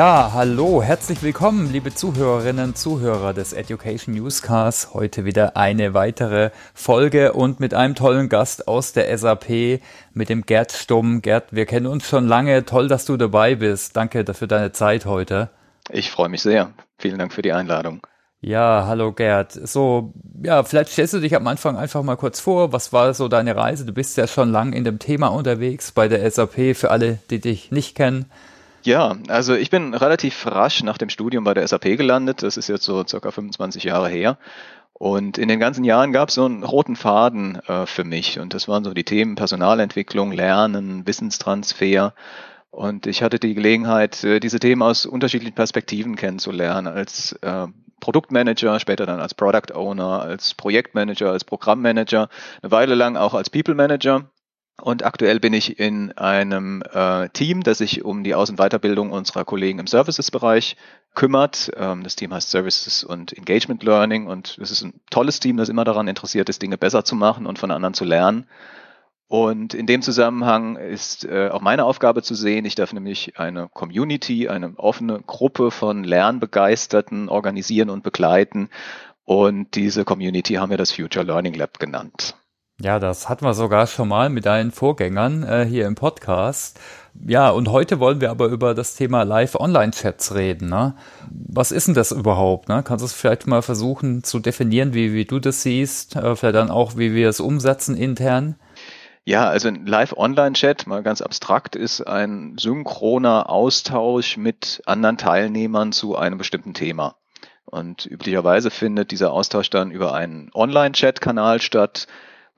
Ja, hallo, herzlich willkommen, liebe Zuhörerinnen und Zuhörer des Education Newscasts. Heute wieder eine weitere Folge und mit einem tollen Gast aus der SAP, mit dem Gerd Stumm. Gerd, wir kennen uns schon lange. Toll, dass du dabei bist. Danke für deine Zeit heute. Ich freue mich sehr. Vielen Dank für die Einladung. Ja, hallo Gerd. So, ja, vielleicht stellst du dich am Anfang einfach mal kurz vor. Was war so deine Reise? Du bist ja schon lang in dem Thema unterwegs bei der SAP für alle, die dich nicht kennen. Ja, also ich bin relativ rasch nach dem Studium bei der SAP gelandet. Das ist jetzt so circa 25 Jahre her. Und in den ganzen Jahren gab es so einen roten Faden äh, für mich. Und das waren so die Themen Personalentwicklung, Lernen, Wissenstransfer. Und ich hatte die Gelegenheit, äh, diese Themen aus unterschiedlichen Perspektiven kennenzulernen. Als äh, Produktmanager, später dann als Product Owner, als Projektmanager, als Programmmanager, eine Weile lang auch als People Manager. Und aktuell bin ich in einem äh, Team, das sich um die Aus- und Weiterbildung unserer Kollegen im Services-Bereich kümmert. Ähm, das Team heißt Services und Engagement Learning und es ist ein tolles Team, das immer daran interessiert ist, Dinge besser zu machen und von anderen zu lernen. Und in dem Zusammenhang ist äh, auch meine Aufgabe zu sehen. Ich darf nämlich eine Community, eine offene Gruppe von Lernbegeisterten organisieren und begleiten. Und diese Community haben wir das Future Learning Lab genannt. Ja, das hatten wir sogar schon mal mit deinen Vorgängern äh, hier im Podcast. Ja, und heute wollen wir aber über das Thema Live-Online-Chats reden. Ne? Was ist denn das überhaupt? Ne? Kannst du es vielleicht mal versuchen zu definieren, wie, wie du das siehst? Äh, vielleicht dann auch, wie wir es umsetzen intern? Ja, also ein Live-Online-Chat, mal ganz abstrakt, ist ein synchroner Austausch mit anderen Teilnehmern zu einem bestimmten Thema. Und üblicherweise findet dieser Austausch dann über einen Online-Chat-Kanal statt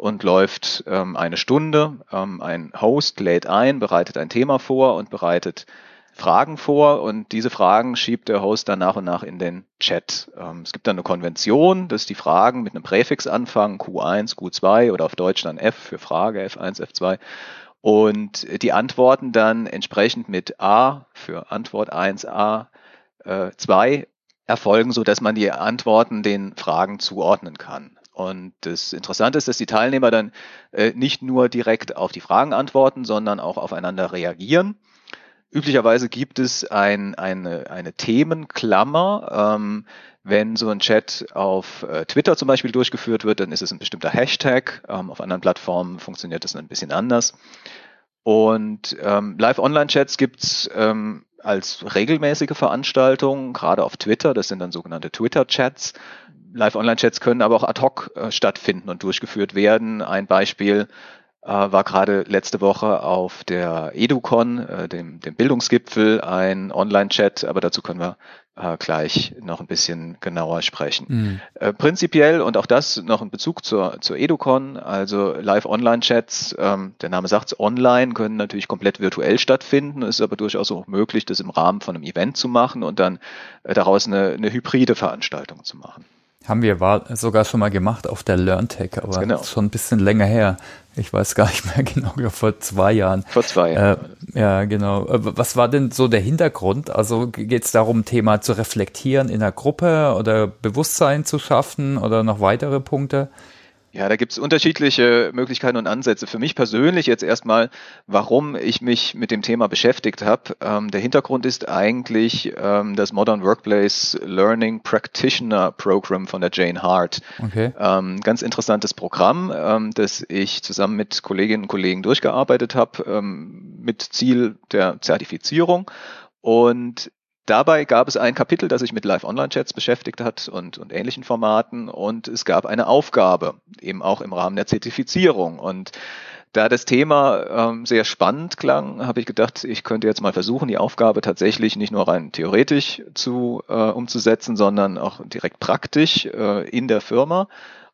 und läuft ähm, eine Stunde. Ähm, ein Host lädt ein, bereitet ein Thema vor und bereitet Fragen vor und diese Fragen schiebt der Host dann nach und nach in den Chat. Ähm, es gibt dann eine Konvention, dass die Fragen mit einem Präfix anfangen, Q1, Q2 oder auf Deutsch dann F für Frage, F1, F2 und die Antworten dann entsprechend mit A für Antwort 1, A, äh, 2 erfolgen, so dass man die Antworten den Fragen zuordnen kann. Und das Interessante ist, dass die Teilnehmer dann äh, nicht nur direkt auf die Fragen antworten, sondern auch aufeinander reagieren. Üblicherweise gibt es ein, eine, eine Themenklammer. Ähm, wenn so ein Chat auf äh, Twitter zum Beispiel durchgeführt wird, dann ist es ein bestimmter Hashtag. Ähm, auf anderen Plattformen funktioniert das ein bisschen anders. Und ähm, Live-Online-Chats gibt's ähm, als regelmäßige Veranstaltung, gerade auf Twitter. Das sind dann sogenannte Twitter-Chats. Live-Online-Chats können aber auch ad hoc äh, stattfinden und durchgeführt werden. Ein Beispiel äh, war gerade letzte Woche auf der EduCon, äh, dem, dem Bildungsgipfel, ein Online-Chat, aber dazu können wir äh, gleich noch ein bisschen genauer sprechen. Mhm. Äh, prinzipiell und auch das noch in Bezug zur, zur EduCon, also Live-Online-Chats, ähm, der Name sagt es, online können natürlich komplett virtuell stattfinden, ist aber durchaus auch möglich, das im Rahmen von einem Event zu machen und dann äh, daraus eine, eine hybride Veranstaltung zu machen. Haben wir sogar schon mal gemacht auf der LearnTech, aber genau. schon ein bisschen länger her. Ich weiß gar nicht mehr genau, vor zwei Jahren. Vor zwei Jahren. Äh, ja, genau. Äh, was war denn so der Hintergrund? Also geht es darum, Thema zu reflektieren in der Gruppe oder Bewusstsein zu schaffen oder noch weitere Punkte? Ja, da gibt's unterschiedliche Möglichkeiten und Ansätze. Für mich persönlich jetzt erstmal, warum ich mich mit dem Thema beschäftigt habe. Ähm, der Hintergrund ist eigentlich ähm, das Modern Workplace Learning Practitioner Program von der Jane Hart. Okay. Ähm, ganz interessantes Programm, ähm, das ich zusammen mit Kolleginnen und Kollegen durchgearbeitet habe, ähm, mit Ziel der Zertifizierung. Und Dabei gab es ein Kapitel, das sich mit Live-Online-Chats beschäftigt hat und, und ähnlichen Formaten und es gab eine Aufgabe, eben auch im Rahmen der Zertifizierung. Und da das Thema ähm, sehr spannend klang, habe ich gedacht, ich könnte jetzt mal versuchen, die Aufgabe tatsächlich nicht nur rein theoretisch zu äh, umzusetzen, sondern auch direkt praktisch äh, in der Firma.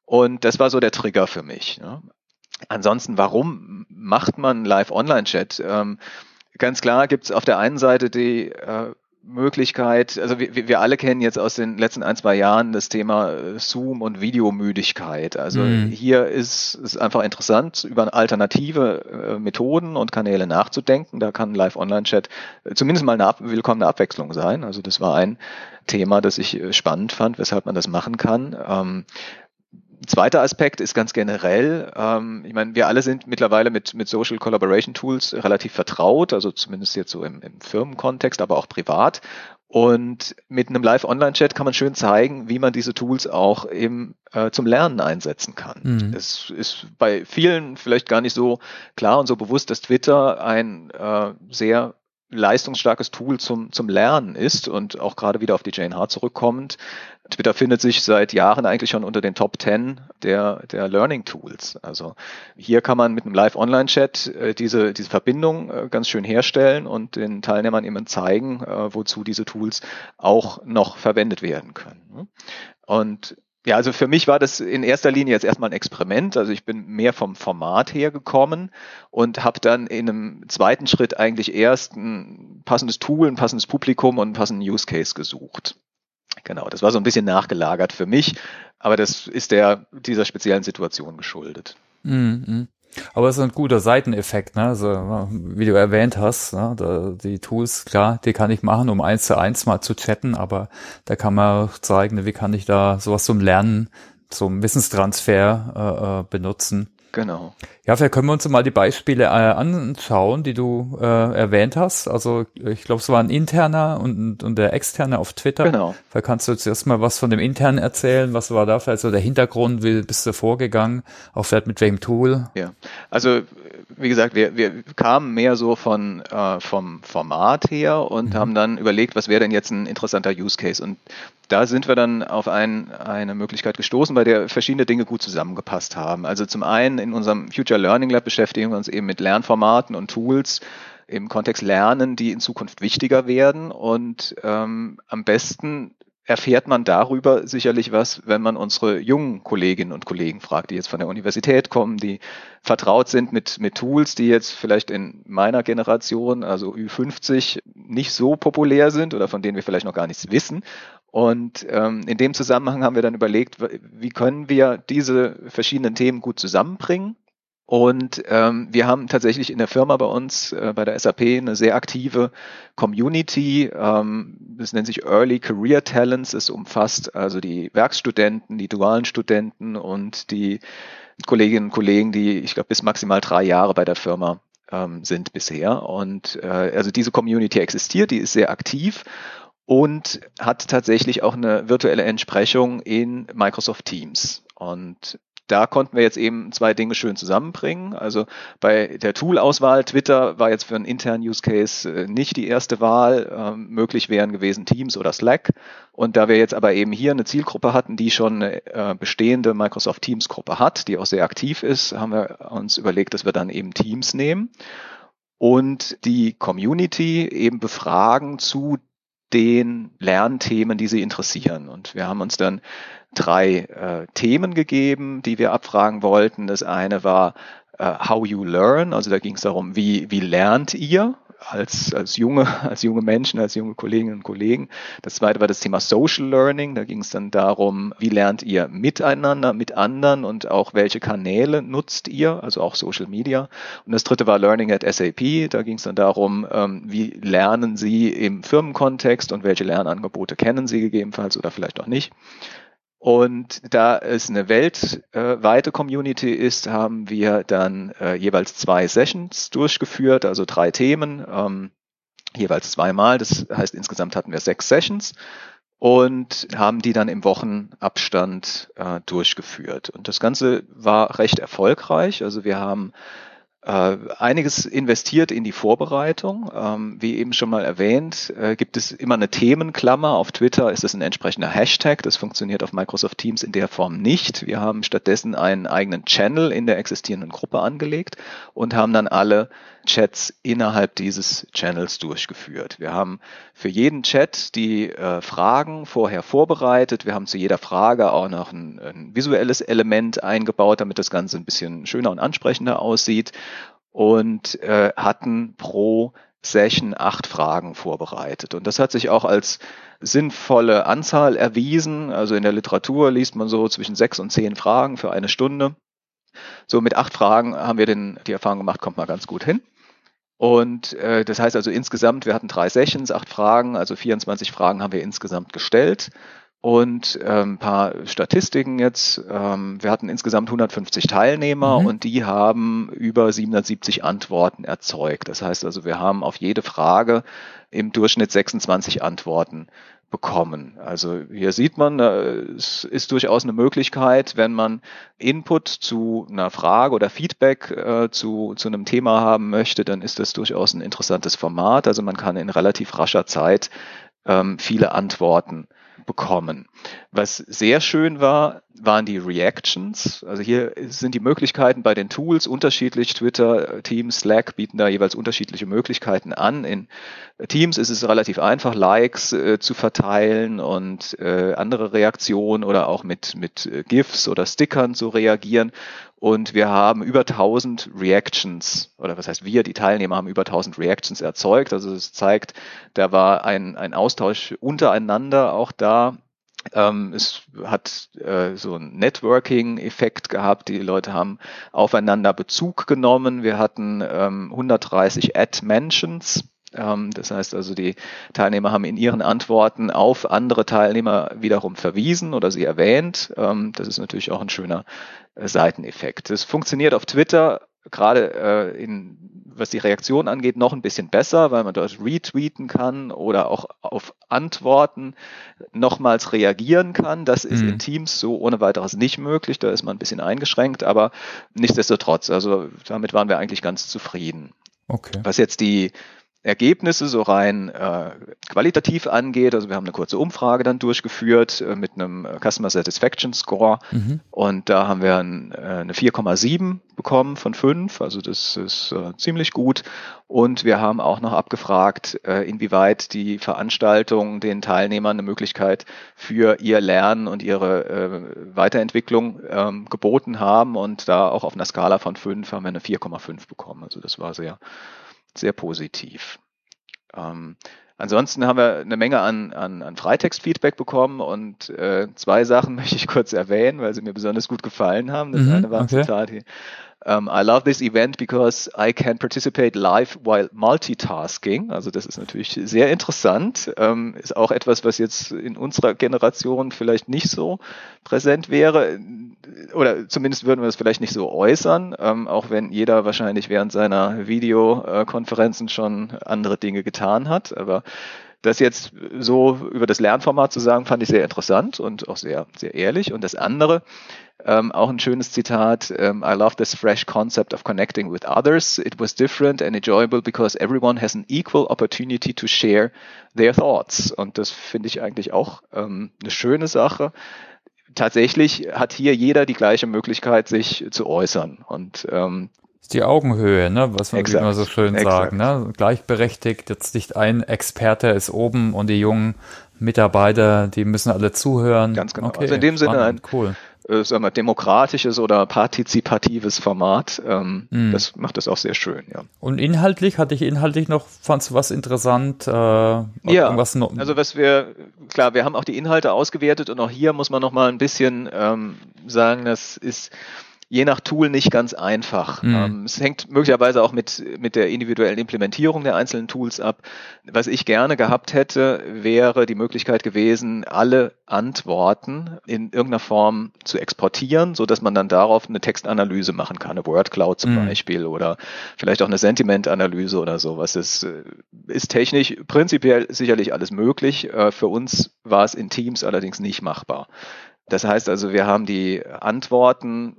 Und das war so der Trigger für mich. Ne? Ansonsten, warum macht man Live-Online-Chat? Ähm, ganz klar gibt es auf der einen Seite die äh, Möglichkeit, also wir, wir alle kennen jetzt aus den letzten ein, zwei Jahren das Thema äh, Zoom und Videomüdigkeit. Also mhm. hier ist es einfach interessant, über alternative äh, Methoden und Kanäle nachzudenken. Da kann Live-Online-Chat äh, zumindest mal eine ab willkommene Abwechslung sein. Also das war ein Thema, das ich spannend fand, weshalb man das machen kann. Ähm, zweiter Aspekt ist ganz generell, ähm, ich meine, wir alle sind mittlerweile mit, mit Social Collaboration Tools relativ vertraut, also zumindest jetzt so im, im Firmenkontext, aber auch privat. Und mit einem Live-Online-Chat kann man schön zeigen, wie man diese Tools auch eben äh, zum Lernen einsetzen kann. Mhm. Es ist bei vielen vielleicht gar nicht so klar und so bewusst, dass Twitter ein äh, sehr leistungsstarkes Tool zum, zum Lernen ist und auch gerade wieder auf die JNH zurückkommend. Twitter findet sich seit Jahren eigentlich schon unter den Top 10 der, der Learning Tools. Also hier kann man mit einem Live-Online-Chat äh, diese, diese Verbindung äh, ganz schön herstellen und den Teilnehmern eben zeigen, äh, wozu diese Tools auch noch verwendet werden können. Und ja, also für mich war das in erster Linie jetzt erstmal ein Experiment. Also ich bin mehr vom Format her gekommen und habe dann in einem zweiten Schritt eigentlich erst ein passendes Tool, ein passendes Publikum und einen passenden Use Case gesucht. Genau, das war so ein bisschen nachgelagert für mich, aber das ist der dieser speziellen Situation geschuldet. Mhm. Aber es ist ein guter Seiteneffekt, ne? Also, wie du erwähnt hast, ne? Da, die Tools, klar, die kann ich machen, um eins zu eins mal zu chatten, aber da kann man auch zeigen, wie kann ich da sowas zum Lernen, zum Wissenstransfer äh, äh benutzen. Genau. Ja, vielleicht können wir uns mal die Beispiele äh, anschauen, die du äh, erwähnt hast. Also ich glaube, es war ein interner und, und der externe auf Twitter. Genau. Vielleicht kannst du jetzt erstmal was von dem internen erzählen. Was war da vielleicht so der Hintergrund? Wie bist du vorgegangen? Auch vielleicht mit welchem Tool? Ja, also wie gesagt, wir, wir kamen mehr so von äh, vom Format her und mhm. haben dann überlegt, was wäre denn jetzt ein interessanter Use Case. Und da sind wir dann auf ein, eine Möglichkeit gestoßen, bei der verschiedene Dinge gut zusammengepasst haben. Also zum einen in unserem Future Learning Lab beschäftigen wir uns eben mit Lernformaten und Tools im Kontext Lernen, die in Zukunft wichtiger werden und ähm, am besten erfährt man darüber sicherlich was, wenn man unsere jungen Kolleginnen und Kollegen fragt, die jetzt von der Universität kommen, die vertraut sind mit, mit Tools, die jetzt vielleicht in meiner Generation, also Ü50, nicht so populär sind oder von denen wir vielleicht noch gar nichts wissen. Und ähm, in dem Zusammenhang haben wir dann überlegt, wie können wir diese verschiedenen Themen gut zusammenbringen und ähm, wir haben tatsächlich in der Firma bei uns, äh, bei der SAP, eine sehr aktive Community. Ähm, das nennt sich Early Career Talents. Es umfasst also die Werkstudenten, die dualen Studenten und die Kolleginnen und Kollegen, die, ich glaube, bis maximal drei Jahre bei der Firma ähm, sind bisher. Und äh, also diese Community existiert, die ist sehr aktiv und hat tatsächlich auch eine virtuelle Entsprechung in Microsoft Teams. Und da konnten wir jetzt eben zwei Dinge schön zusammenbringen. Also bei der Tool-Auswahl, Twitter war jetzt für einen internen Use Case äh, nicht die erste Wahl. Ähm, möglich wären gewesen Teams oder Slack. Und da wir jetzt aber eben hier eine Zielgruppe hatten, die schon eine äh, bestehende Microsoft Teams Gruppe hat, die auch sehr aktiv ist, haben wir uns überlegt, dass wir dann eben Teams nehmen und die Community eben befragen zu den Lernthemen, die sie interessieren. Und wir haben uns dann drei äh, Themen gegeben, die wir abfragen wollten. Das eine war äh, How You Learn, also da ging es darum, wie, wie lernt ihr? Als, als junge, als junge Menschen, als junge Kolleginnen und Kollegen. Das zweite war das Thema Social Learning. Da ging es dann darum, wie lernt ihr miteinander, mit anderen und auch welche Kanäle nutzt ihr, also auch Social Media. Und das dritte war Learning at SAP. Da ging es dann darum, ähm, wie lernen Sie im Firmenkontext und welche Lernangebote kennen Sie gegebenenfalls oder vielleicht auch nicht. Und da es eine weltweite Community ist, haben wir dann äh, jeweils zwei Sessions durchgeführt, also drei Themen, ähm, jeweils zweimal. Das heißt, insgesamt hatten wir sechs Sessions und haben die dann im Wochenabstand äh, durchgeführt. Und das Ganze war recht erfolgreich. Also wir haben einiges investiert in die Vorbereitung. Ähm, wie eben schon mal erwähnt, äh, gibt es immer eine Themenklammer. Auf Twitter ist es ein entsprechender Hashtag. Das funktioniert auf Microsoft Teams in der Form nicht. Wir haben stattdessen einen eigenen Channel in der existierenden Gruppe angelegt und haben dann alle Chats innerhalb dieses Channels durchgeführt. Wir haben für jeden Chat die äh, Fragen vorher vorbereitet. Wir haben zu jeder Frage auch noch ein, ein visuelles Element eingebaut, damit das Ganze ein bisschen schöner und ansprechender aussieht und äh, hatten pro Session acht Fragen vorbereitet. Und das hat sich auch als sinnvolle Anzahl erwiesen. Also in der Literatur liest man so zwischen sechs und zehn Fragen für eine Stunde. So mit acht Fragen haben wir den, die Erfahrung gemacht, kommt mal ganz gut hin. Und äh, das heißt also insgesamt, wir hatten drei Sessions, acht Fragen, also 24 Fragen haben wir insgesamt gestellt. Und ähm, ein paar Statistiken jetzt. Ähm, wir hatten insgesamt 150 Teilnehmer mhm. und die haben über 770 Antworten erzeugt. Das heißt also, wir haben auf jede Frage im Durchschnitt 26 Antworten bekommen. Also hier sieht man, es ist durchaus eine Möglichkeit, wenn man Input zu einer Frage oder Feedback äh, zu, zu einem Thema haben möchte, dann ist das durchaus ein interessantes Format. Also man kann in relativ rascher Zeit ähm, viele Antworten bekommen. Was sehr schön war, waren die Reactions. Also hier sind die Möglichkeiten bei den Tools unterschiedlich. Twitter, Teams, Slack bieten da jeweils unterschiedliche Möglichkeiten an. In Teams ist es relativ einfach, Likes äh, zu verteilen und äh, andere Reaktionen oder auch mit, mit äh, GIFs oder Stickern zu reagieren. Und wir haben über 1000 Reactions, oder was heißt wir, die Teilnehmer haben über 1000 Reactions erzeugt. Also es zeigt, da war ein, ein Austausch untereinander auch da. Ähm, es hat äh, so einen Networking-Effekt gehabt. Die Leute haben aufeinander Bezug genommen. Wir hatten ähm, 130 Ad-Mentions ähm, das heißt also, die Teilnehmer haben in ihren Antworten auf andere Teilnehmer wiederum verwiesen oder sie erwähnt. Ähm, das ist natürlich auch ein schöner äh, Seiteneffekt. Das funktioniert auf Twitter gerade äh, in, was die Reaktion angeht, noch ein bisschen besser, weil man dort retweeten kann oder auch auf Antworten nochmals reagieren kann. Das ist mhm. in Teams so ohne weiteres nicht möglich. Da ist man ein bisschen eingeschränkt, aber nichtsdestotrotz, also damit waren wir eigentlich ganz zufrieden. Okay. Was jetzt die Ergebnisse so rein äh, qualitativ angeht. Also wir haben eine kurze Umfrage dann durchgeführt äh, mit einem Customer Satisfaction Score mhm. und da haben wir ein, äh, eine 4,7 bekommen von 5, also das ist äh, ziemlich gut. Und wir haben auch noch abgefragt, äh, inwieweit die Veranstaltungen den Teilnehmern eine Möglichkeit für ihr Lernen und ihre äh, Weiterentwicklung ähm, geboten haben. Und da auch auf einer Skala von 5 haben wir eine 4,5 bekommen. Also das war sehr sehr positiv. Ähm, ansonsten haben wir eine Menge an, an, an Freitextfeedback bekommen und äh, zwei Sachen möchte ich kurz erwähnen, weil sie mir besonders gut gefallen haben. Das mhm, eine war ein okay. Zitat hier. Um, I love this event because I can participate live while multitasking. Also das ist natürlich sehr interessant. Um, ist auch etwas, was jetzt in unserer Generation vielleicht nicht so präsent wäre. Oder zumindest würden wir es vielleicht nicht so äußern, um, auch wenn jeder wahrscheinlich während seiner Videokonferenzen schon andere Dinge getan hat. Aber das jetzt so über das Lernformat zu sagen, fand ich sehr interessant und auch sehr, sehr ehrlich. Und das andere, ähm, auch ein schönes Zitat. Um, I love this fresh concept of connecting with others. It was different and enjoyable because everyone has an equal opportunity to share their thoughts. Und das finde ich eigentlich auch ähm, eine schöne Sache. Tatsächlich hat hier jeder die gleiche Möglichkeit, sich zu äußern. Und ähm, die Augenhöhe, ne, was man exakt, immer so schön exakt. sagt, ne? Gleichberechtigt, jetzt nicht ein Experte ist oben und die jungen Mitarbeiter, die müssen alle zuhören. Ganz genau. Okay, also in dem Sinne ein cool äh, sagen wir, demokratisches oder partizipatives Format. Ähm, mm. Das macht das auch sehr schön, ja. Und inhaltlich, hatte ich inhaltlich noch, fandst du was interessant? Äh, ja, also was wir, klar, wir haben auch die Inhalte ausgewertet und auch hier muss man noch mal ein bisschen ähm, sagen, das ist je nach Tool nicht ganz einfach. Mhm. Ähm, es hängt möglicherweise auch mit, mit der individuellen Implementierung der einzelnen Tools ab. Was ich gerne gehabt hätte, wäre die Möglichkeit gewesen, alle Antworten in irgendeiner Form zu exportieren, so dass man dann darauf eine Textanalyse machen kann, eine Word Cloud zum mhm. Beispiel oder vielleicht auch eine Sentiment-Analyse oder sowas. Das äh, ist technisch prinzipiell sicherlich alles möglich. Äh, für uns war es in Teams allerdings nicht machbar. Das heißt also, wir haben die Antworten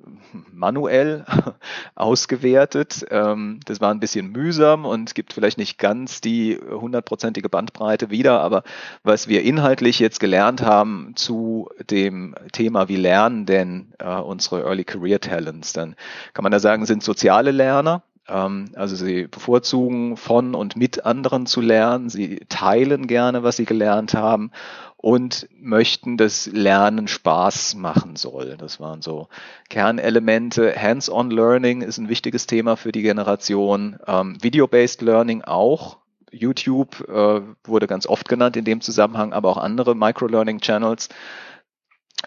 manuell ausgewertet. Ähm, das war ein bisschen mühsam und gibt vielleicht nicht ganz die hundertprozentige Bandbreite wieder, aber was wir inhaltlich jetzt gelernt haben zu dem Thema, wie lernen denn äh, unsere Early Career Talents, dann kann man da sagen, sind soziale Lerner. Ähm, also sie bevorzugen von und mit anderen zu lernen. Sie teilen gerne, was sie gelernt haben und möchten, dass Lernen Spaß machen soll. Das waren so Kernelemente. Hands-on Learning ist ein wichtiges Thema für die Generation. Ähm, Video-based Learning auch. YouTube äh, wurde ganz oft genannt in dem Zusammenhang, aber auch andere Micro-Learning-Channels.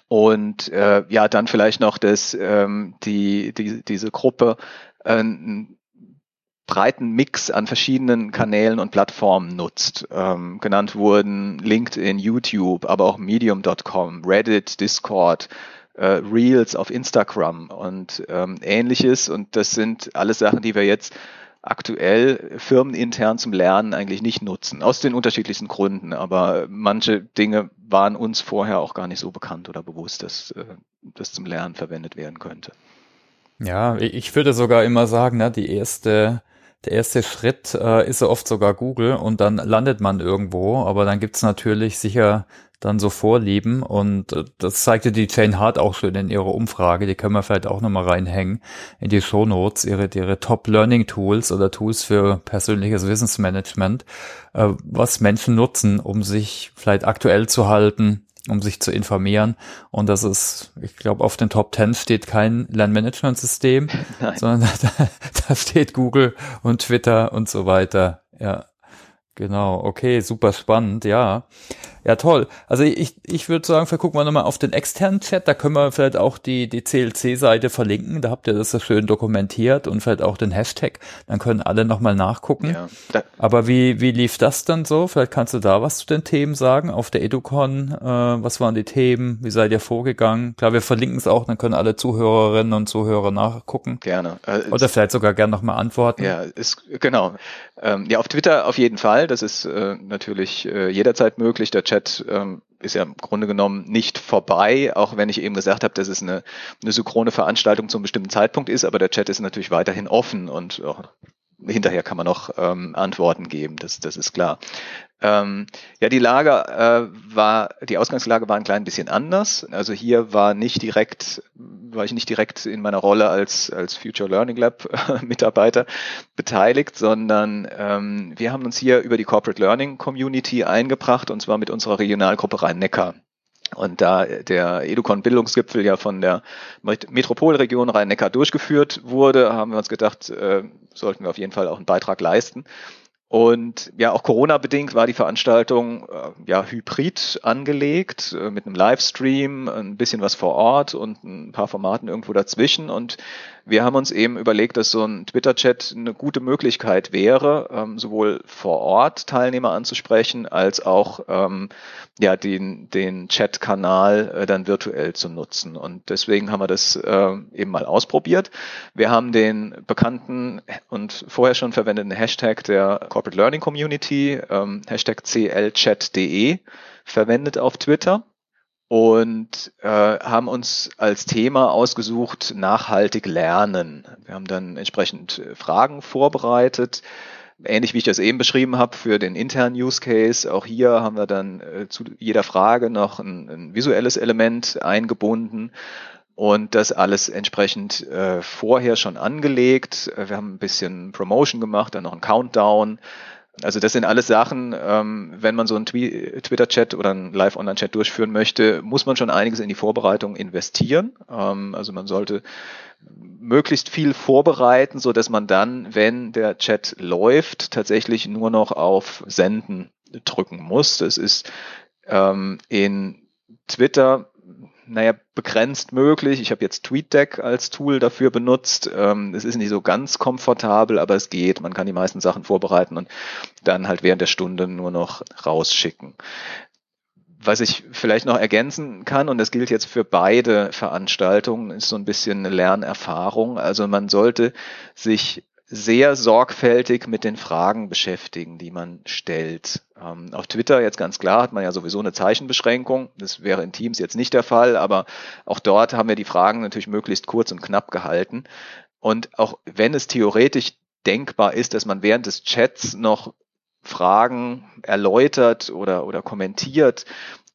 Und äh, ja, dann vielleicht noch das, ähm, die, die, diese Gruppe, äh, breiten Mix an verschiedenen Kanälen und Plattformen nutzt. Ähm, genannt wurden LinkedIn, YouTube, aber auch Medium.com, Reddit, Discord, äh, Reels auf Instagram und ähm, ähnliches. Und das sind alles Sachen, die wir jetzt aktuell firmenintern zum Lernen eigentlich nicht nutzen, aus den unterschiedlichsten Gründen. Aber manche Dinge waren uns vorher auch gar nicht so bekannt oder bewusst, dass äh, das zum Lernen verwendet werden könnte. Ja, ich würde sogar immer sagen, ne, die erste, der erste Schritt äh, ist ja oft sogar Google und dann landet man irgendwo, aber dann gibt's natürlich sicher dann so Vorlieben und äh, das zeigte die Jane Hart auch schon in ihrer Umfrage, die können wir vielleicht auch nochmal reinhängen in die Show Notes, ihre, ihre Top Learning Tools oder Tools für persönliches Wissensmanagement, äh, was Menschen nutzen, um sich vielleicht aktuell zu halten, um sich zu informieren. Und das ist, ich glaube, auf den Top 10 steht kein Lernmanagementsystem, sondern da, da steht Google und Twitter und so weiter. Ja, genau. Okay, super spannend, ja. Ja, toll. Also ich, ich würde sagen, vielleicht gucken wir nochmal auf den externen Chat. Da können wir vielleicht auch die, die CLC-Seite verlinken. Da habt ihr das so schön dokumentiert und vielleicht auch den Hashtag. Dann können alle nochmal nachgucken. Ja, Aber wie, wie lief das dann so? Vielleicht kannst du da was zu den Themen sagen. Auf der Educon, äh, was waren die Themen? Wie seid ihr vorgegangen? Klar, wir verlinken es auch, dann können alle Zuhörerinnen und Zuhörer nachgucken. Gerne. Äh, Oder vielleicht sogar gerne nochmal antworten. Ja, ist, genau. Ähm, ja, auf Twitter auf jeden Fall. Das ist äh, natürlich äh, jederzeit möglich. Der Chat ähm, ist ja im Grunde genommen nicht vorbei, auch wenn ich eben gesagt habe, dass es eine, eine synchrone Veranstaltung zum bestimmten Zeitpunkt ist, aber der Chat ist natürlich weiterhin offen und auch hinterher kann man noch ähm, Antworten geben, das, das ist klar. Ähm, ja, die Lage äh, war, die Ausgangslage war ein klein bisschen anders. Also hier war nicht direkt, war ich nicht direkt in meiner Rolle als, als Future Learning Lab Mitarbeiter beteiligt, sondern ähm, wir haben uns hier über die Corporate Learning Community eingebracht und zwar mit unserer Regionalgruppe Rhein-Neckar. Und da der Educon Bildungsgipfel ja von der Metropolregion Rhein-Neckar durchgeführt wurde, haben wir uns gedacht, äh, sollten wir auf jeden Fall auch einen Beitrag leisten. Und ja, auch Corona-bedingt war die Veranstaltung äh, ja hybrid angelegt, äh, mit einem Livestream, ein bisschen was vor Ort und ein paar Formaten irgendwo dazwischen. Und wir haben uns eben überlegt, dass so ein Twitter-Chat eine gute Möglichkeit wäre, ähm, sowohl vor Ort Teilnehmer anzusprechen, als auch ähm, ja den, den Chat-Kanal äh, dann virtuell zu nutzen. Und deswegen haben wir das äh, eben mal ausprobiert. Wir haben den bekannten und vorher schon verwendeten Hashtag der Corporate Learning Community, ähm, Hashtag CLChat.de, verwendet auf Twitter und äh, haben uns als Thema ausgesucht nachhaltig lernen. Wir haben dann entsprechend äh, Fragen vorbereitet, ähnlich wie ich das eben beschrieben habe für den internen Use Case. Auch hier haben wir dann äh, zu jeder Frage noch ein, ein visuelles Element eingebunden und das alles entsprechend äh, vorher schon angelegt. Wir haben ein bisschen Promotion gemacht, dann noch ein Countdown also das sind alles Sachen, ähm, wenn man so einen Twitter-Chat oder einen Live-Online-Chat durchführen möchte, muss man schon einiges in die Vorbereitung investieren. Ähm, also man sollte möglichst viel vorbereiten, so dass man dann, wenn der Chat läuft, tatsächlich nur noch auf Senden drücken muss. Das ist ähm, in Twitter naja, begrenzt möglich. Ich habe jetzt TweetDeck als Tool dafür benutzt. Ähm, es ist nicht so ganz komfortabel, aber es geht. Man kann die meisten Sachen vorbereiten und dann halt während der Stunde nur noch rausschicken. Was ich vielleicht noch ergänzen kann, und das gilt jetzt für beide Veranstaltungen, ist so ein bisschen eine Lernerfahrung. Also man sollte sich sehr sorgfältig mit den Fragen beschäftigen, die man stellt. Ähm, auf Twitter jetzt ganz klar hat man ja sowieso eine Zeichenbeschränkung. Das wäre in Teams jetzt nicht der Fall, aber auch dort haben wir die Fragen natürlich möglichst kurz und knapp gehalten. Und auch wenn es theoretisch denkbar ist, dass man während des Chats noch Fragen erläutert oder, oder kommentiert,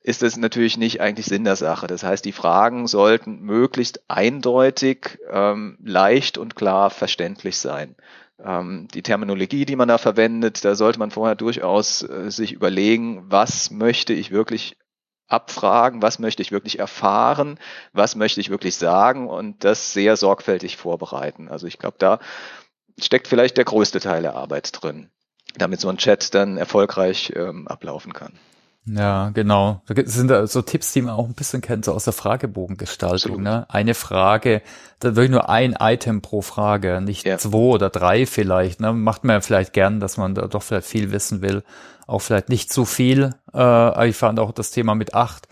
ist es natürlich nicht eigentlich Sinn der Sache. Das heißt, die Fragen sollten möglichst eindeutig, ähm, leicht und klar verständlich sein. Ähm, die Terminologie, die man da verwendet, da sollte man vorher durchaus äh, sich überlegen, was möchte ich wirklich abfragen, was möchte ich wirklich erfahren, was möchte ich wirklich sagen und das sehr sorgfältig vorbereiten. Also ich glaube, da steckt vielleicht der größte Teil der Arbeit drin, damit so ein Chat dann erfolgreich ähm, ablaufen kann. Ja, genau. Das sind da so Tipps, die man auch ein bisschen kennt, so aus der Fragebogengestaltung. Ne? Eine Frage, da wirklich nur ein Item pro Frage, nicht ja. zwei oder drei vielleicht. Ne? Macht man ja vielleicht gern, dass man da doch vielleicht viel wissen will. Auch vielleicht nicht zu viel. Äh, ich fand auch das Thema mit acht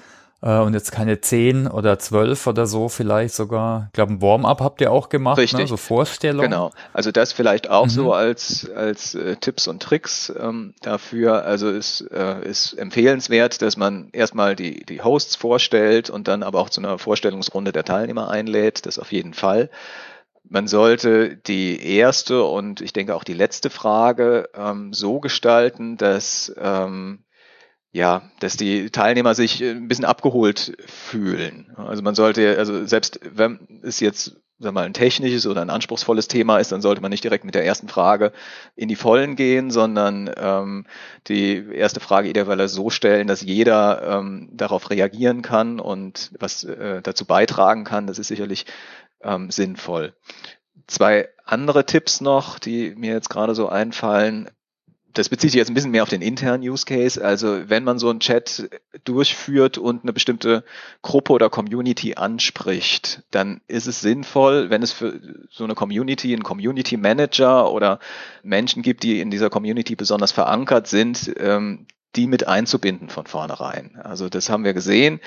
äh, und jetzt keine zehn oder zwölf oder so vielleicht sogar. Ich glaube, ein Warm-up habt ihr auch gemacht, ne? Richtig. Ne? so Vorstellungen. Genau, also das vielleicht auch mhm. so als, als äh, Tipps und Tricks ähm, dafür. Also es äh, ist empfehlenswert, dass man erstmal die, die Hosts vorstellt und dann aber auch zu einer Vorstellungsrunde der Teilnehmer einlädt, das auf jeden Fall. Man sollte die erste und ich denke auch die letzte Frage ähm, so gestalten, dass ähm, ja, dass die Teilnehmer sich äh, ein bisschen abgeholt fühlen. Also man sollte, also selbst wenn es jetzt sagen wir mal, ein technisches oder ein anspruchsvolles Thema ist, dann sollte man nicht direkt mit der ersten Frage in die Vollen gehen, sondern ähm, die erste Frage idealerweise so stellen, dass jeder ähm, darauf reagieren kann und was äh, dazu beitragen kann. Das ist sicherlich ähm, sinnvoll. Zwei andere Tipps noch, die mir jetzt gerade so einfallen das bezieht sich jetzt ein bisschen mehr auf den internen Use Case. Also wenn man so einen Chat durchführt und eine bestimmte Gruppe oder Community anspricht, dann ist es sinnvoll, wenn es für so eine Community einen Community Manager oder Menschen gibt, die in dieser Community besonders verankert sind, ähm, die mit einzubinden von vornherein. Also das haben wir gesehen,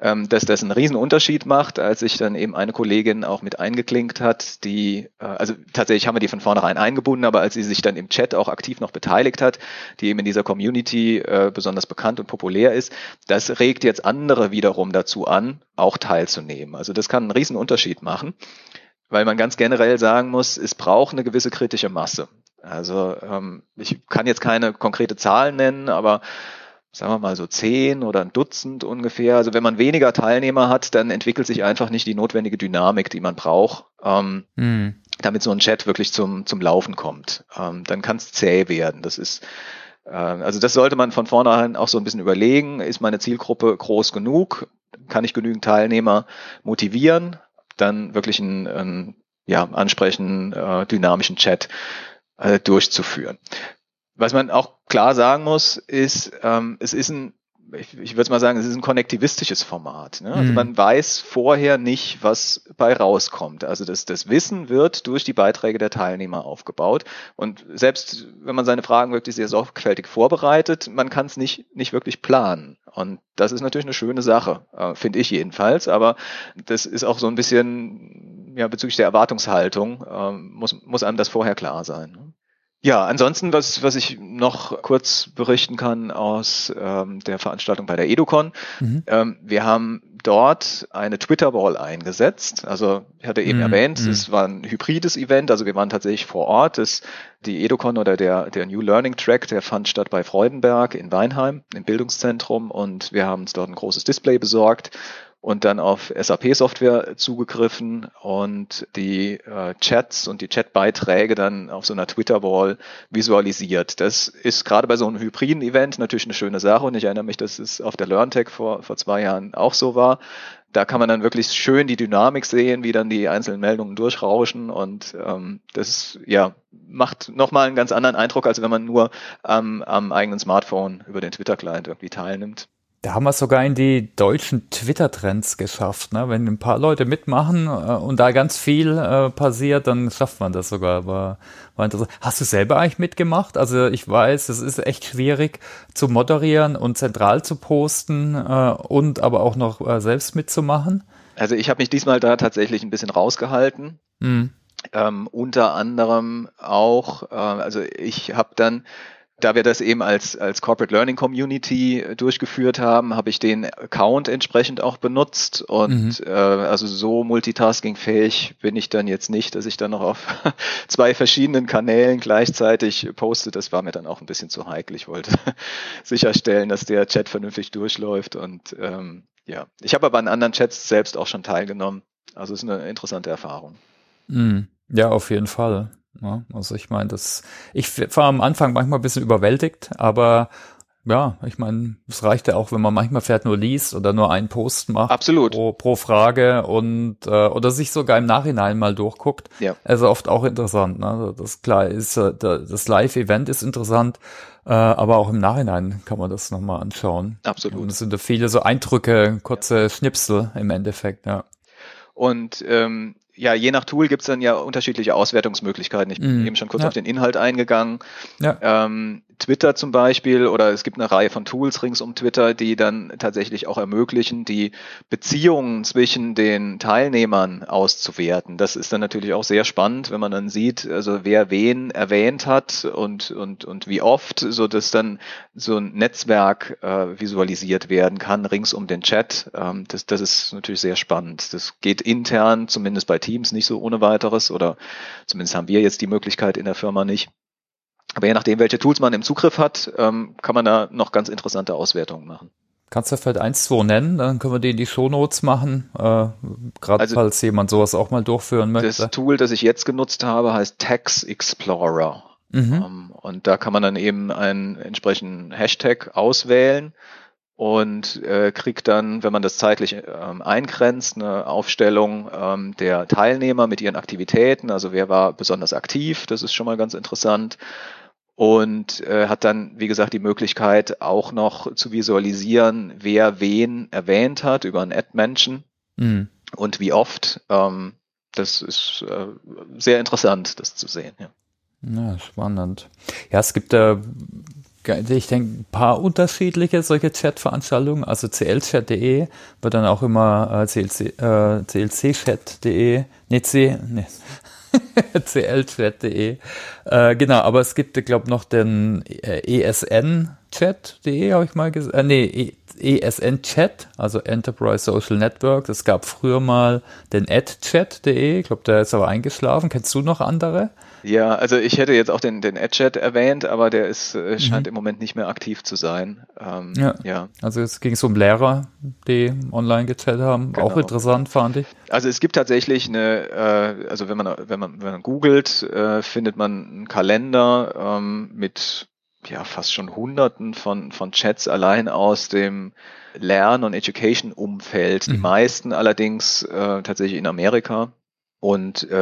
ähm, dass das einen riesen Unterschied macht, als sich dann eben eine Kollegin auch mit eingeklinkt hat, die, äh, also tatsächlich haben wir die von vornherein eingebunden, aber als sie sich dann im Chat auch aktiv noch beteiligt hat, die eben in dieser Community äh, besonders bekannt und populär ist, das regt jetzt andere wiederum dazu an, auch teilzunehmen. Also das kann einen riesen Unterschied machen weil man ganz generell sagen muss, es braucht eine gewisse kritische Masse. Also ähm, ich kann jetzt keine konkrete Zahl nennen, aber sagen wir mal so zehn oder ein Dutzend ungefähr. Also wenn man weniger Teilnehmer hat, dann entwickelt sich einfach nicht die notwendige Dynamik, die man braucht, ähm, mhm. damit so ein Chat wirklich zum, zum Laufen kommt. Ähm, dann kann es zäh werden. Das ist äh, also das sollte man von vornherein auch so ein bisschen überlegen. Ist meine Zielgruppe groß genug? Kann ich genügend Teilnehmer motivieren? Dann wirklich einen, einen ja, ansprechenden, äh, dynamischen Chat äh, durchzuführen. Was man auch klar sagen muss, ist, ähm, es ist ein ich, ich würde mal sagen, es ist ein konnektivistisches Format. Ne? Also mhm. man weiß vorher nicht, was bei rauskommt. Also das, das Wissen wird durch die Beiträge der Teilnehmer aufgebaut. Und selbst wenn man seine Fragen wirklich sehr sorgfältig vorbereitet, man kann es nicht, nicht wirklich planen. Und das ist natürlich eine schöne Sache, äh, finde ich jedenfalls. Aber das ist auch so ein bisschen ja, bezüglich der Erwartungshaltung, äh, muss, muss einem das vorher klar sein. Ne? Ja, ansonsten, was, was ich noch kurz berichten kann aus ähm, der Veranstaltung bei der Educon. Mhm. Ähm, wir haben dort eine Twitter-Wall eingesetzt. Also ich hatte eben mhm. erwähnt, mhm. es war ein hybrides Event, also wir waren tatsächlich vor Ort. Es, die Educon oder der, der New Learning Track, der fand statt bei Freudenberg in Weinheim im Bildungszentrum und wir haben uns dort ein großes Display besorgt und dann auf SAP-Software zugegriffen und die äh, Chats und die Chatbeiträge dann auf so einer Twitter-Wall visualisiert. Das ist gerade bei so einem hybriden Event natürlich eine schöne Sache und ich erinnere mich, dass es auf der LearnTech vor, vor zwei Jahren auch so war. Da kann man dann wirklich schön die Dynamik sehen, wie dann die einzelnen Meldungen durchrauschen und ähm, das ja macht nochmal einen ganz anderen Eindruck, als wenn man nur ähm, am eigenen Smartphone über den Twitter-Client irgendwie teilnimmt. Da haben wir es sogar in die deutschen Twitter-Trends geschafft. Ne? Wenn ein paar Leute mitmachen äh, und da ganz viel äh, passiert, dann schafft man das sogar. War, war interessant. Hast du selber eigentlich mitgemacht? Also ich weiß, es ist echt schwierig zu moderieren und zentral zu posten äh, und aber auch noch äh, selbst mitzumachen. Also ich habe mich diesmal da tatsächlich ein bisschen rausgehalten. Mhm. Ähm, unter anderem auch, äh, also ich habe dann da wir das eben als, als Corporate Learning Community durchgeführt haben, habe ich den Account entsprechend auch benutzt und mhm. äh, also so multitaskingfähig bin ich dann jetzt nicht, dass ich dann noch auf zwei verschiedenen Kanälen gleichzeitig poste. Das war mir dann auch ein bisschen zu heikel. Ich wollte sicherstellen, dass der Chat vernünftig durchläuft und ähm, ja, ich habe aber an anderen Chats selbst auch schon teilgenommen. Also es ist eine interessante Erfahrung. Mhm. Ja, auf jeden Fall. Ja, also ich meine, das, ich war am Anfang manchmal ein bisschen überwältigt, aber ja, ich meine, es reicht ja auch, wenn man manchmal vielleicht nur liest oder nur einen Post macht. Absolut. Pro, pro Frage und äh, oder sich sogar im Nachhinein mal durchguckt. Ja. Also oft auch interessant. Ne? Das klar ist, äh, das Live-Event ist interessant, äh, aber auch im Nachhinein kann man das nochmal anschauen. Absolut. Und es sind da viele so Eindrücke, kurze ja. Schnipsel im Endeffekt, ja. Und ähm, ja, je nach Tool gibt's dann ja unterschiedliche Auswertungsmöglichkeiten. Ich bin mm. eben schon kurz ja. auf den Inhalt eingegangen. Ja. Ähm, Twitter zum Beispiel oder es gibt eine Reihe von Tools rings um Twitter, die dann tatsächlich auch ermöglichen, die Beziehungen zwischen den Teilnehmern auszuwerten. Das ist dann natürlich auch sehr spannend, wenn man dann sieht, also wer wen erwähnt hat und, und, und wie oft, so dass dann so ein Netzwerk äh, visualisiert werden kann rings um den Chat. Ähm, das, das ist natürlich sehr spannend. Das geht intern, zumindest bei Teams, nicht so ohne weiteres oder zumindest haben wir jetzt die Möglichkeit in der Firma nicht. Aber je nachdem, welche Tools man im Zugriff hat, ähm, kann man da noch ganz interessante Auswertungen machen. Kannst du vielleicht eins, zwei nennen? Dann können wir die in die Shownotes machen, äh, gerade also, falls jemand sowas auch mal durchführen möchte. Das Tool, das ich jetzt genutzt habe, heißt Tax Explorer. Mhm. Um, ähm, und da kann man dann eben einen entsprechenden Hashtag auswählen und äh, kriegt dann, wenn man das zeitlich ähm, eingrenzt, eine Aufstellung ähm, der Teilnehmer mit ihren Aktivitäten. Also wer war besonders aktiv, das ist schon mal ganz interessant und äh, hat dann, wie gesagt, die Möglichkeit auch noch zu visualisieren, wer wen erwähnt hat über einen Ad-Menschen mhm. und wie oft. Ähm, das ist äh, sehr interessant, das zu sehen. Ja. ja, spannend. Ja, es gibt da, ich denke, ein paar unterschiedliche solche Chat-Veranstaltungen. Also clchat.de wird dann auch immer äh, clc, äh, clcchat.de, nee, c, nee, clchat.de. Äh, genau, aber es gibt, ich glaube, noch den äh, esnchat.de, habe ich mal gesagt. Äh, nee, ESN-Chat, also Enterprise Social Network. Es gab früher mal den adchat.de, ich glaube, der ist aber eingeschlafen. Kennst du noch andere? Ja, also ich hätte jetzt auch den, den AdChat erwähnt, aber der ist, äh, scheint mhm. im Moment nicht mehr aktiv zu sein. Ähm, ja. ja. Also es ging so um Lehrer, die online gechattet haben. Genau. Auch interessant, fand ich. Also es gibt tatsächlich eine, äh, also wenn man, wenn man, wenn man googelt, äh, findet man einen Kalender ähm, mit ja fast schon hunderten von, von Chats allein aus dem Lern- und Education-Umfeld. Mhm. Die meisten allerdings äh, tatsächlich in Amerika und äh,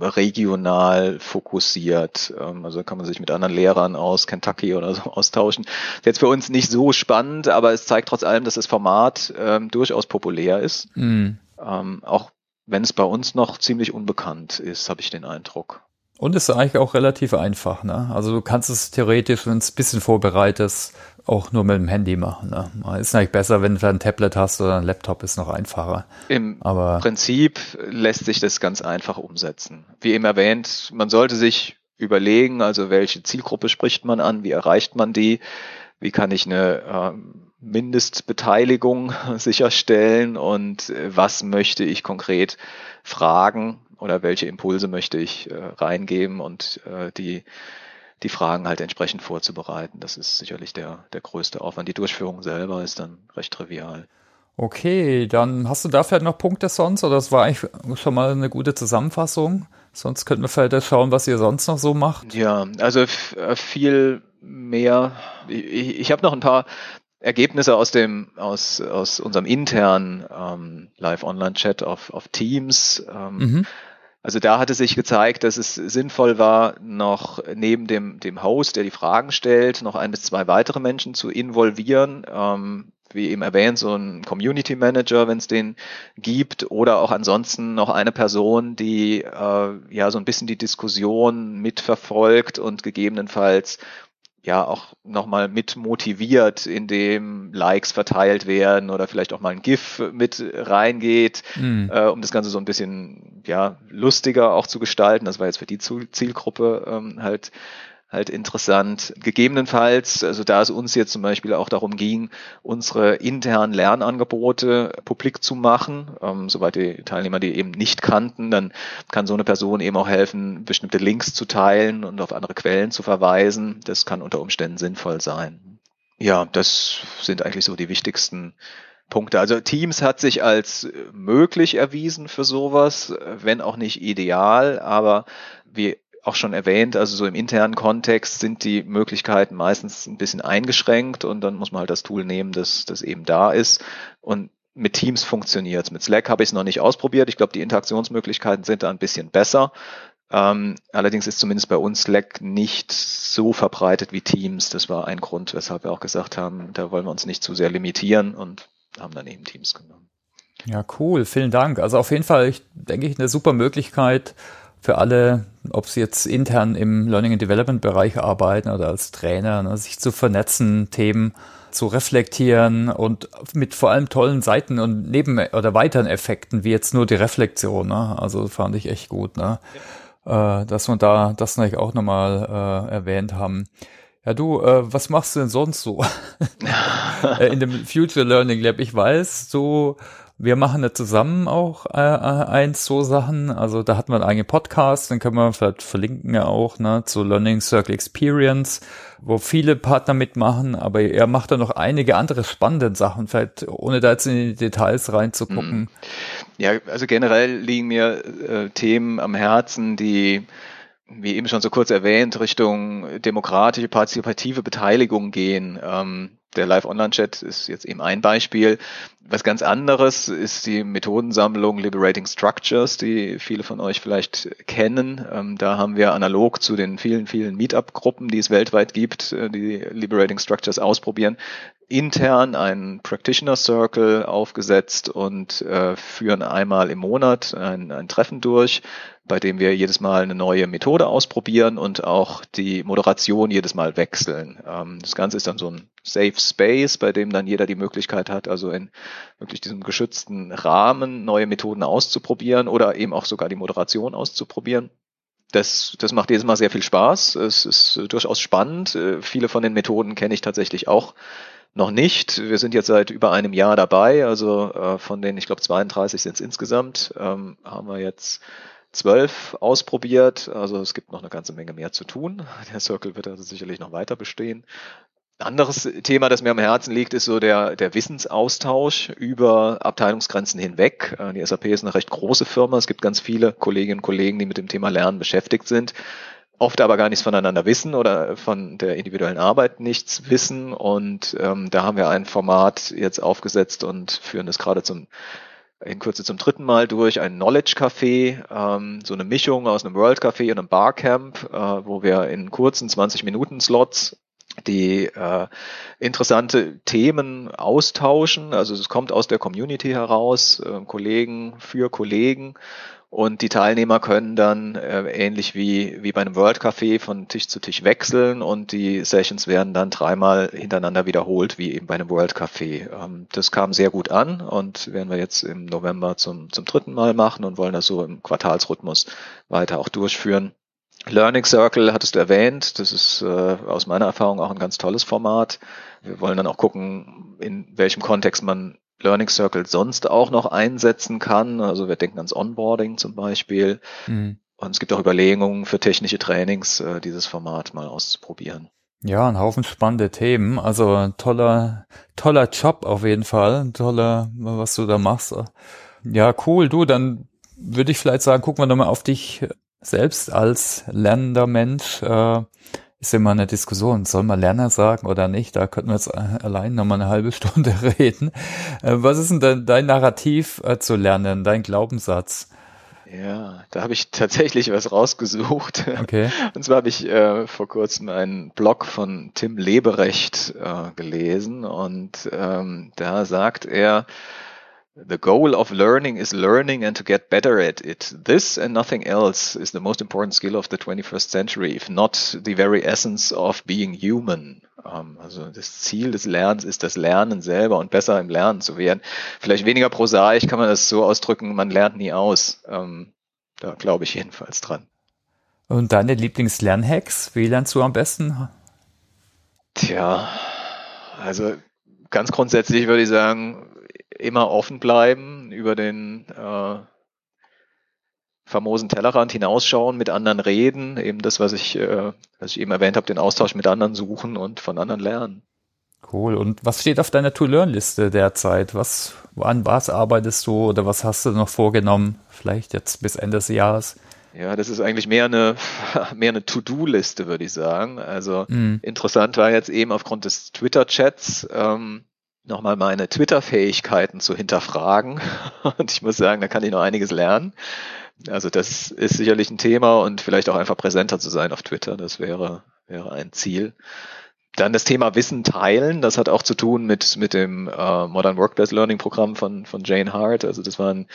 regional fokussiert. Ähm, also kann man sich mit anderen Lehrern aus Kentucky oder so austauschen. Ist jetzt für uns nicht so spannend, aber es zeigt trotz allem, dass das Format ähm, durchaus populär ist. Mhm. Ähm, auch wenn es bei uns noch ziemlich unbekannt ist, habe ich den Eindruck. Und ist eigentlich auch relativ einfach, ne? Also du kannst es theoretisch, wenn es ein bisschen vorbereitest, auch nur mit dem Handy machen. Ne? Ist eigentlich besser, wenn du ein Tablet hast oder ein Laptop, ist noch einfacher. Im Aber Prinzip lässt sich das ganz einfach umsetzen. Wie eben erwähnt, man sollte sich überlegen, also welche Zielgruppe spricht man an, wie erreicht man die, wie kann ich eine äh, Mindestbeteiligung sicherstellen und äh, was möchte ich konkret fragen oder welche Impulse möchte ich äh, reingeben und äh, die die Fragen halt entsprechend vorzubereiten. Das ist sicherlich der, der größte Aufwand. Die Durchführung selber ist dann recht trivial. Okay, dann hast du da vielleicht noch Punkte sonst oder das war eigentlich schon mal eine gute Zusammenfassung? Sonst könnten wir vielleicht schauen, was ihr sonst noch so macht. Ja, also äh, viel mehr. Ich, ich habe noch ein paar Ergebnisse aus dem aus aus unserem internen ähm, Live-Online-Chat auf, auf Teams. Ähm, mhm. Also da hatte sich gezeigt, dass es sinnvoll war, noch neben dem, dem Host, der die Fragen stellt, noch ein bis zwei weitere Menschen zu involvieren. Ähm, wie eben erwähnt, so ein Community Manager, wenn es den gibt, oder auch ansonsten noch eine Person, die äh, ja so ein bisschen die Diskussion mitverfolgt und gegebenenfalls ja auch nochmal mit motiviert, indem Likes verteilt werden oder vielleicht auch mal ein GIF mit reingeht, mhm. äh, um das Ganze so ein bisschen ja lustiger auch zu gestalten. Das war jetzt für die Zielgruppe ähm, halt halt interessant. Gegebenenfalls, also da es uns jetzt zum Beispiel auch darum ging, unsere internen Lernangebote publik zu machen, ähm, soweit die Teilnehmer die eben nicht kannten, dann kann so eine Person eben auch helfen, bestimmte Links zu teilen und auf andere Quellen zu verweisen. Das kann unter Umständen sinnvoll sein. Ja, das sind eigentlich so die wichtigsten Punkte. Also Teams hat sich als möglich erwiesen für sowas, wenn auch nicht ideal, aber wir auch schon erwähnt, also so im internen Kontext sind die Möglichkeiten meistens ein bisschen eingeschränkt und dann muss man halt das Tool nehmen, das, das eben da ist. Und mit Teams funktioniert Mit Slack habe ich es noch nicht ausprobiert. Ich glaube, die Interaktionsmöglichkeiten sind da ein bisschen besser. Ähm, allerdings ist zumindest bei uns Slack nicht so verbreitet wie Teams. Das war ein Grund, weshalb wir auch gesagt haben, da wollen wir uns nicht zu sehr limitieren und haben dann eben Teams genommen. Ja, cool. Vielen Dank. Also auf jeden Fall, ich denke ich, eine super Möglichkeit für alle, ob sie jetzt intern im Learning and Development Bereich arbeiten oder als Trainer, ne, sich zu vernetzen, Themen zu reflektieren und mit vor allem tollen Seiten und Neben- oder weiteren Effekten, wie jetzt nur die Reflexion. Ne? Also fand ich echt gut, ne? Ja. Äh, dass wir da das natürlich auch nochmal äh, erwähnt haben. Ja, du, äh, was machst du denn sonst so äh, in dem Future Learning Lab? Ich weiß, du wir machen da zusammen auch äh, äh, eins so Sachen. Also da hat man einen eigenen Podcast, den können wir vielleicht verlinken ja auch, ne, zu Learning Circle Experience, wo viele Partner mitmachen, aber er macht da noch einige andere spannende Sachen, vielleicht ohne da jetzt in die Details reinzugucken. Mhm. Ja, also generell liegen mir äh, Themen am Herzen, die wie eben schon so kurz erwähnt, Richtung demokratische, partizipative Beteiligung gehen. Ähm, der Live-Online-Chat ist jetzt eben ein Beispiel. Was ganz anderes ist die Methodensammlung Liberating Structures, die viele von euch vielleicht kennen. Ähm, da haben wir analog zu den vielen, vielen Meetup-Gruppen, die es weltweit gibt, äh, die Liberating Structures ausprobieren, intern einen Practitioner Circle aufgesetzt und äh, führen einmal im Monat ein, ein Treffen durch, bei dem wir jedes Mal eine neue Methode ausprobieren und auch die Moderation jedes Mal wechseln. Ähm, das Ganze ist dann so ein Safe Space, bei dem dann jeder die Möglichkeit hat, also in wirklich diesem geschützten Rahmen neue Methoden auszuprobieren oder eben auch sogar die Moderation auszuprobieren. Das, das macht jedes Mal sehr viel Spaß. Es ist durchaus spannend. Äh, viele von den Methoden kenne ich tatsächlich auch noch nicht. Wir sind jetzt seit über einem Jahr dabei. Also äh, von den, ich glaube, 32 sind es insgesamt, ähm, haben wir jetzt zwölf ausprobiert. Also es gibt noch eine ganze Menge mehr zu tun. Der Circle wird also sicherlich noch weiter bestehen. Anderes Thema, das mir am Herzen liegt, ist so der, der Wissensaustausch über Abteilungsgrenzen hinweg. Äh, die SAP ist eine recht große Firma. Es gibt ganz viele Kolleginnen und Kollegen, die mit dem Thema Lernen beschäftigt sind, oft aber gar nichts voneinander wissen oder von der individuellen Arbeit nichts wissen. Und ähm, da haben wir ein Format jetzt aufgesetzt und führen das gerade zum in Kürze zum dritten Mal durch ein Knowledge Café, ähm, so eine Mischung aus einem World Café und einem Barcamp, äh, wo wir in kurzen 20 Minuten Slots die äh, interessante Themen austauschen. Also es kommt aus der Community heraus, äh, Kollegen für Kollegen. Und die Teilnehmer können dann äh, ähnlich wie, wie bei einem World Café von Tisch zu Tisch wechseln und die Sessions werden dann dreimal hintereinander wiederholt, wie eben bei einem World Café. Ähm, das kam sehr gut an und werden wir jetzt im November zum, zum dritten Mal machen und wollen das so im Quartalsrhythmus weiter auch durchführen. Learning Circle hattest du erwähnt. Das ist äh, aus meiner Erfahrung auch ein ganz tolles Format. Wir wollen dann auch gucken, in welchem Kontext man Learning Circle sonst auch noch einsetzen kann. Also wir denken ans Onboarding zum Beispiel. Mhm. Und es gibt auch Überlegungen für technische Trainings, äh, dieses Format mal auszuprobieren. Ja, ein Haufen spannende Themen. Also toller, toller Job auf jeden Fall. Toller, was du da machst. Ja, cool. Du, dann würde ich vielleicht sagen, gucken wir nochmal auf dich selbst als lernender Mensch. Äh, ist immer eine Diskussion, soll man Lerner sagen oder nicht? Da könnten wir jetzt äh, allein nochmal eine halbe Stunde reden. Äh, was ist denn dein, dein Narrativ äh, zu lernen, dein Glaubenssatz? Ja, da habe ich tatsächlich was rausgesucht. Okay. Und zwar habe ich äh, vor kurzem einen Blog von Tim Leberecht äh, gelesen und ähm, da sagt er, The goal of learning is learning and to get better at it. This and nothing else is the most important skill of the 21st century, if not the very essence of being human. Um, ähm, also das Ziel des Lernens ist das Lernen selber und besser im Lernen zu werden. Vielleicht weniger prosaisch kann man das so ausdrücken, man lernt nie aus. Ähm, da glaube ich jedenfalls dran. Und deine Lieblingslernhacks, wie lernst du am besten? Tja, also ganz grundsätzlich würde ich sagen, immer offen bleiben, über den äh, famosen Tellerrand hinausschauen, mit anderen reden, eben das, was ich, äh, was ich eben erwähnt habe, den Austausch mit anderen suchen und von anderen lernen. Cool. Und was steht auf deiner To-Learn-Liste derzeit? Was, an was arbeitest du oder was hast du noch vorgenommen? Vielleicht jetzt bis Ende des Jahres? Ja, das ist eigentlich mehr eine, mehr eine To-Do-Liste, würde ich sagen. Also mhm. interessant war jetzt eben aufgrund des Twitter-Chats ähm, nochmal meine Twitter-Fähigkeiten zu hinterfragen. Und ich muss sagen, da kann ich noch einiges lernen. Also das ist sicherlich ein Thema und vielleicht auch einfach präsenter zu sein auf Twitter. Das wäre, wäre ein Ziel. Dann das Thema Wissen teilen, das hat auch zu tun mit, mit dem äh, Modern Workplace Learning Programm von, von Jane Hart. Also das war ein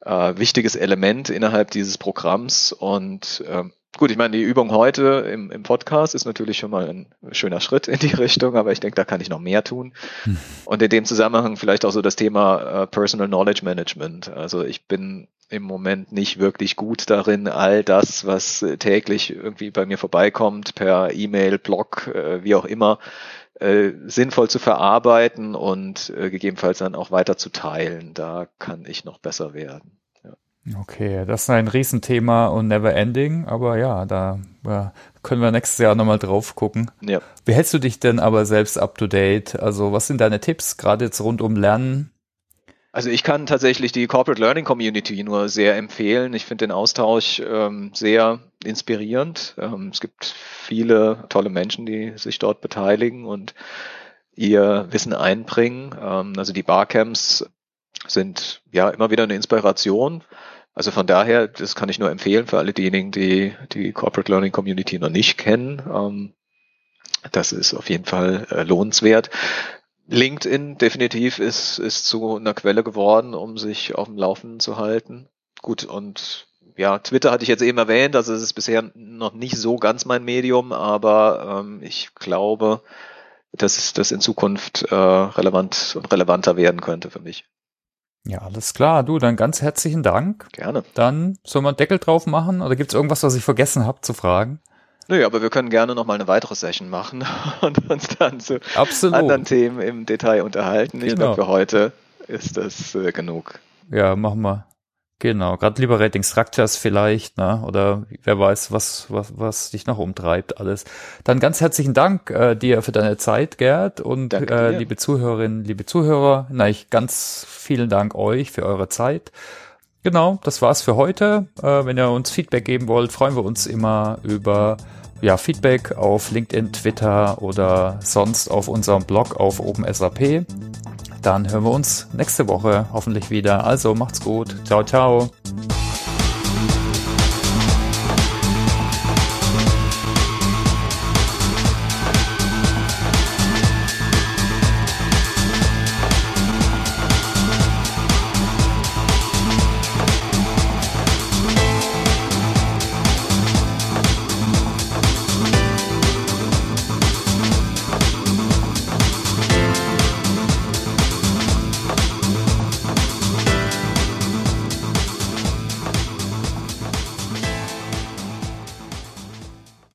äh, wichtiges Element innerhalb dieses Programms. Und äh, gut, ich meine, die Übung heute im, im Podcast ist natürlich schon mal ein schöner Schritt in die Richtung, aber ich denke, da kann ich noch mehr tun. Hm. Und in dem Zusammenhang vielleicht auch so das Thema äh, Personal Knowledge Management. Also ich bin im Moment nicht wirklich gut darin, all das, was täglich irgendwie bei mir vorbeikommt, per E-Mail, Blog, äh, wie auch immer, äh, sinnvoll zu verarbeiten und äh, gegebenenfalls dann auch weiter zu teilen. Da kann ich noch besser werden. Okay, das ist ein Riesenthema und never ending, aber ja, da ja, können wir nächstes Jahr nochmal drauf gucken. Ja. Wie hältst du dich denn aber selbst up to date? Also, was sind deine Tipps, gerade jetzt rund um Lernen? Also ich kann tatsächlich die Corporate Learning Community nur sehr empfehlen. Ich finde den Austausch ähm, sehr inspirierend. Ähm, es gibt viele tolle Menschen, die sich dort beteiligen und ihr Wissen einbringen. Ähm, also die Barcamps sind ja immer wieder eine Inspiration. Also von daher, das kann ich nur empfehlen für alle diejenigen, die die Corporate Learning Community noch nicht kennen. Ähm, das ist auf jeden Fall äh, lohnenswert. LinkedIn definitiv ist, ist zu einer Quelle geworden, um sich auf dem Laufenden zu halten. Gut, und ja, Twitter hatte ich jetzt eben erwähnt, also es ist bisher noch nicht so ganz mein Medium, aber ähm, ich glaube, dass das in Zukunft äh, relevant und relevanter werden könnte für mich. Ja, alles klar. Du, dann ganz herzlichen Dank. Gerne. Dann soll man Deckel drauf machen oder gibt es irgendwas, was ich vergessen habe zu fragen? Nö, aber wir können gerne noch mal eine weitere Session machen und uns dann zu Absolut. anderen Themen im Detail unterhalten. Ich genau. glaube, für heute ist das äh, genug. Ja, machen wir. Genau, gerade Liberating Structures vielleicht, ne? oder wer weiß, was, was, was dich noch umtreibt, alles. Dann ganz herzlichen Dank äh, dir für deine Zeit, Gerd, und äh, liebe Zuhörerinnen, liebe Zuhörer, na, ich ganz vielen Dank euch für eure Zeit. Genau, das war's für heute. Äh, wenn ihr uns Feedback geben wollt, freuen wir uns immer über ja, Feedback auf LinkedIn, Twitter oder sonst auf unserem Blog auf OpenSAP. Dann hören wir uns nächste Woche hoffentlich wieder. Also macht's gut. Ciao, ciao.